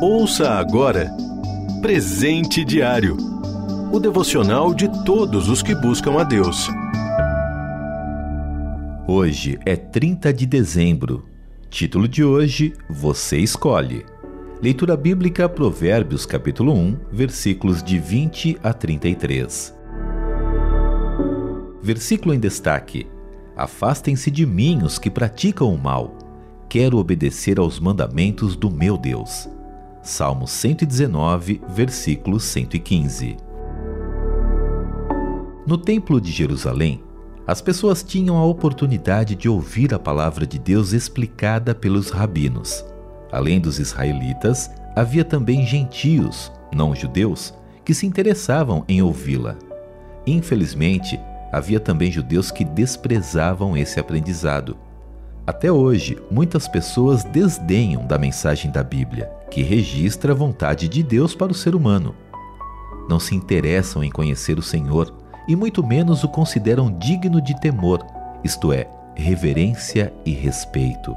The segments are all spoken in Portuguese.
Ouça agora Presente Diário o devocional de todos os que buscam a Deus. Hoje é 30 de dezembro. Título de hoje: Você escolhe. Leitura bíblica Provérbios capítulo 1, versículos de 20 a 33. Versículo em destaque: Afastem-se de mim os que praticam o mal. Quero obedecer aos mandamentos do meu Deus. Salmo 119, versículo 115. No Templo de Jerusalém, as pessoas tinham a oportunidade de ouvir a palavra de Deus explicada pelos rabinos. Além dos israelitas, havia também gentios, não judeus, que se interessavam em ouvi-la. Infelizmente, havia também judeus que desprezavam esse aprendizado. Até hoje, muitas pessoas desdenham da mensagem da Bíblia, que registra a vontade de Deus para o ser humano. Não se interessam em conhecer o Senhor e muito menos o consideram digno de temor, isto é, reverência e respeito.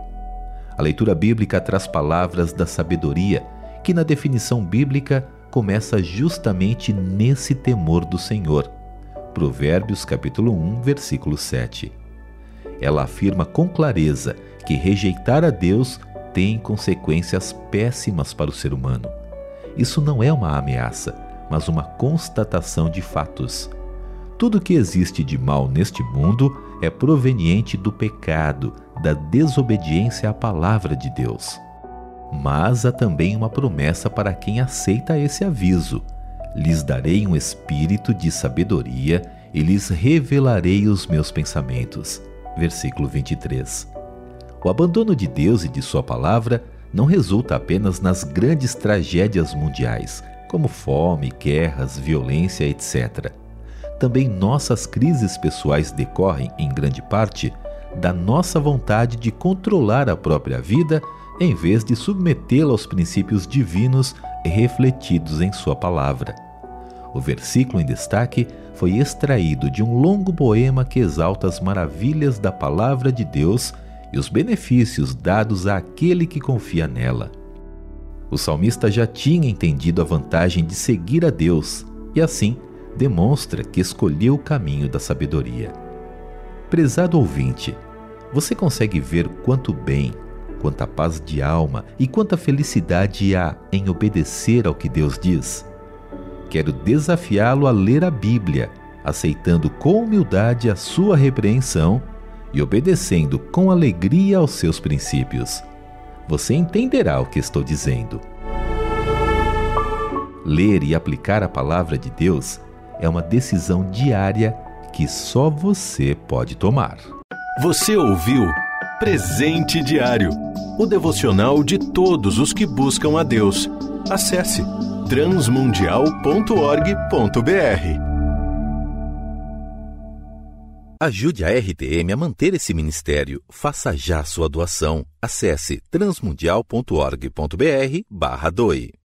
A leitura bíblica traz palavras da sabedoria, que na definição bíblica começa justamente nesse temor do Senhor. Provérbios capítulo 1, versículo 7. Ela afirma com clareza que rejeitar a Deus tem consequências péssimas para o ser humano. Isso não é uma ameaça, mas uma constatação de fatos. Tudo que existe de mal neste mundo é proveniente do pecado, da desobediência à palavra de Deus. Mas há também uma promessa para quem aceita esse aviso: lhes darei um espírito de sabedoria e lhes revelarei os meus pensamentos. Versículo 23. O abandono de Deus e de Sua palavra não resulta apenas nas grandes tragédias mundiais, como fome, guerras, violência, etc também nossas crises pessoais decorrem, em grande parte, da nossa vontade de controlar a própria vida em vez de submetê-la aos princípios divinos refletidos em Sua palavra. O versículo em destaque foi extraído de um longo poema que exalta as maravilhas da palavra de Deus e os benefícios dados àquele que confia nela. O salmista já tinha entendido a vantagem de seguir a Deus e, assim, demonstra que escolheu o caminho da sabedoria. Prezado ouvinte, você consegue ver quanto bem, quanta paz de alma e quanta felicidade há em obedecer ao que Deus diz? Quero desafiá-lo a ler a Bíblia, aceitando com humildade a sua repreensão e obedecendo com alegria aos seus princípios. Você entenderá o que estou dizendo. Ler e aplicar a palavra de Deus é uma decisão diária que só você pode tomar. Você ouviu Presente Diário o devocional de todos os que buscam a Deus. Acesse transmundial.org.br. Ajude a RTM a manter esse ministério. Faça já sua doação. Acesse transmundial.org.br/doe.